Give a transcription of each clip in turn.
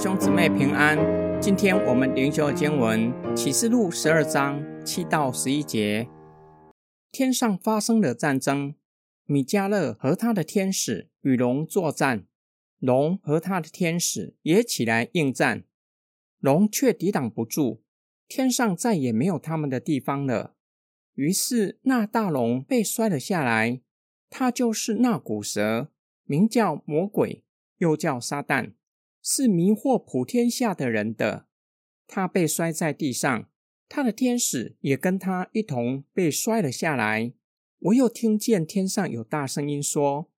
兄姊妹平安。今天我们灵修经文启示录十二章七到十一节。天上发生了战争，米迦勒和他的天使与龙作战，龙和他的天使也起来应战，龙却抵挡不住，天上再也没有他们的地方了。于是那大龙被摔了下来，它就是那古蛇，名叫魔鬼，又叫撒旦。是迷惑普天下的人的，他被摔在地上，他的天使也跟他一同被摔了下来。我又听见天上有大声音说：“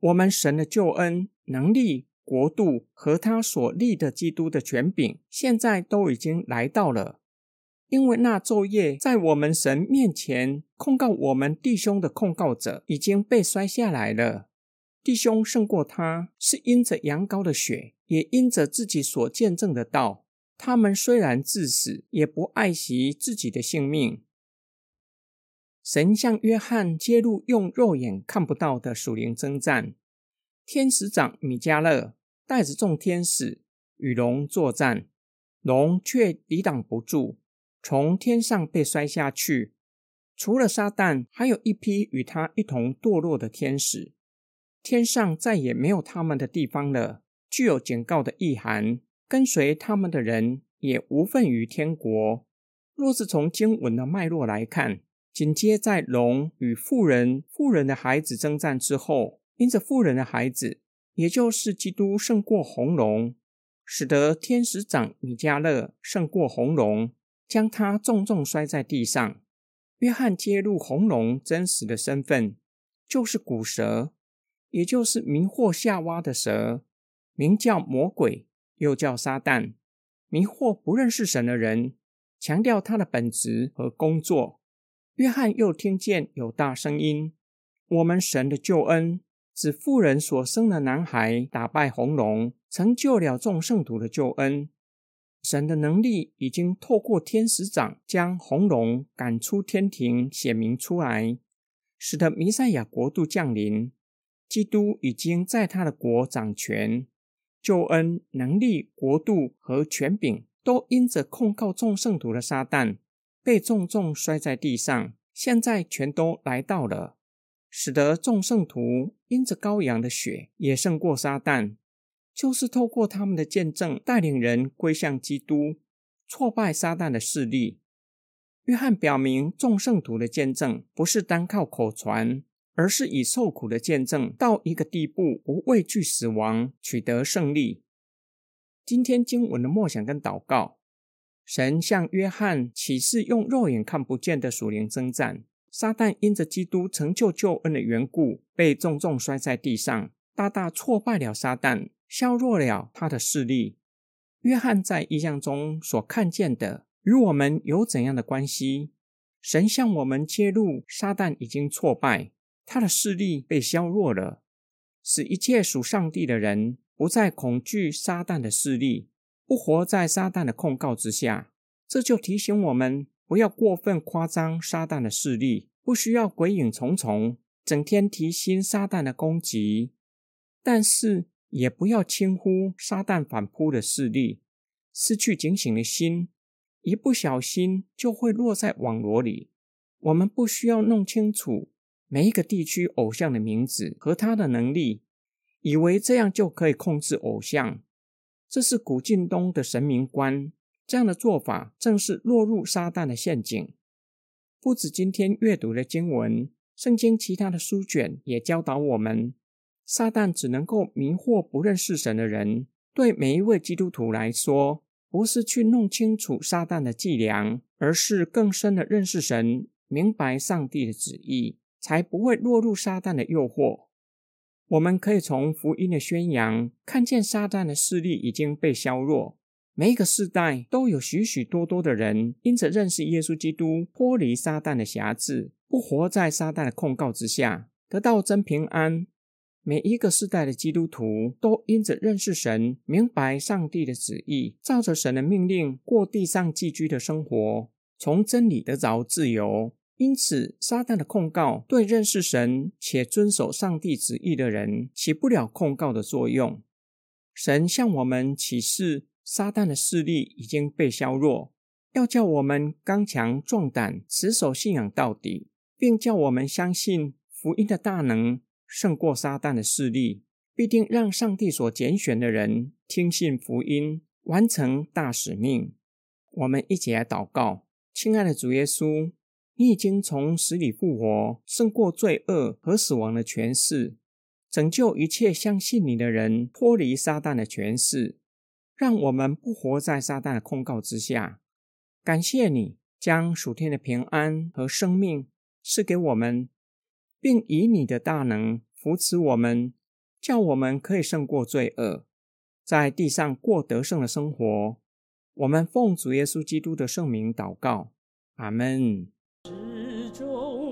我们神的救恩、能力、国度和他所立的基督的权柄，现在都已经来到了。因为那昼夜在我们神面前控告我们弟兄的控告者，已经被摔下来了。弟兄胜过他，是因着羊羔的血。”也因着自己所见证的道，他们虽然致死，也不爱惜自己的性命。神向约翰揭露用肉眼看不到的属灵征战。天使长米迦勒带着众天使与龙作战，龙却抵挡不住，从天上被摔下去。除了撒旦，还有一批与他一同堕落的天使。天上再也没有他们的地方了。具有警告的意涵，跟随他们的人也无份于天国。若是从经文的脉络来看，紧接在龙与妇人、妇人的孩子征战之后，因着妇人的孩子，也就是基督胜过红龙，使得天使长米迦勒胜过红龙，将他重重摔在地上。约翰揭露红龙真实的身份，就是古蛇，也就是迷惑夏娃的蛇。名叫魔鬼，又叫撒旦，迷惑不认识神的人，强调他的本质和工作。约翰又听见有大声音：“我们神的救恩，指妇人所生的男孩打败红龙，成就了众圣徒的救恩。神的能力已经透过天使长将红龙赶出天庭，显明出来，使得弥赛亚国度降临。基督已经在他的国掌权。”救恩、能力、国度和权柄，都因着控告众圣徒的撒旦，被重重摔在地上。现在全都来到了，使得众圣徒因着羔羊的血，也胜过撒旦。就是透过他们的见证，带领人归向基督，挫败撒旦的势力。约翰表明，众圣徒的见证不是单靠口传。而是以受苦的见证到一个地步，不畏惧死亡，取得胜利。今天经文的默想跟祷告，神向约翰启示用肉眼看不见的属灵征战。撒旦因着基督成就救恩的缘故，被重重摔在地上，大大挫败了撒旦，削弱了他的势力。约翰在异象中所看见的，与我们有怎样的关系？神向我们揭露，撒旦已经挫败。他的势力被削弱了，使一切属上帝的人不再恐惧撒旦的势力，不活在撒旦的控告之下。这就提醒我们，不要过分夸张撒旦的势力，不需要鬼影重重，整天提心撒旦的攻击。但是，也不要轻忽撒旦反扑的势力，失去警醒的心，一不小心就会落在网罗里。我们不需要弄清楚。每一个地区偶像的名字和他的能力，以为这样就可以控制偶像，这是古晋东的神明观。这样的做法正是落入撒旦的陷阱。不止今天阅读的经文，圣经其他的书卷也教导我们，撒旦只能够迷惑不认识神的人。对每一位基督徒来说，不是去弄清楚撒旦的伎俩，而是更深的认识神，明白上帝的旨意。才不会落入撒旦的诱惑。我们可以从福音的宣扬看见，撒旦的势力已经被削弱。每一个世代都有许许多多的人，因着认识耶稣基督，脱离撒旦的辖制，不活在撒旦的控告之下，得到真平安。每一个世代的基督徒都因着认识神，明白上帝的旨意，照着神的命令过地上寄居的生活，从真理得着自由。因此，撒旦的控告对认识神且遵守上帝旨意的人起不了控告的作用。神向我们启示，撒旦的势力已经被削弱，要叫我们刚强壮胆，持守信仰到底，并叫我们相信福音的大能胜过撒旦的势力，必定让上帝所拣选的人听信福音，完成大使命。我们一起来祷告，亲爱的主耶稣，你已经从死里复活，胜过罪恶和死亡的权势。拯救一切相信你的人脱离撒旦的权势，让我们不活在撒旦的控告之下。感谢你将属天的平安和生命赐给我们，并以你的大能扶持我们，叫我们可以胜过罪恶，在地上过得胜的生活。我们奉主耶稣基督的圣名祷告，阿门。始终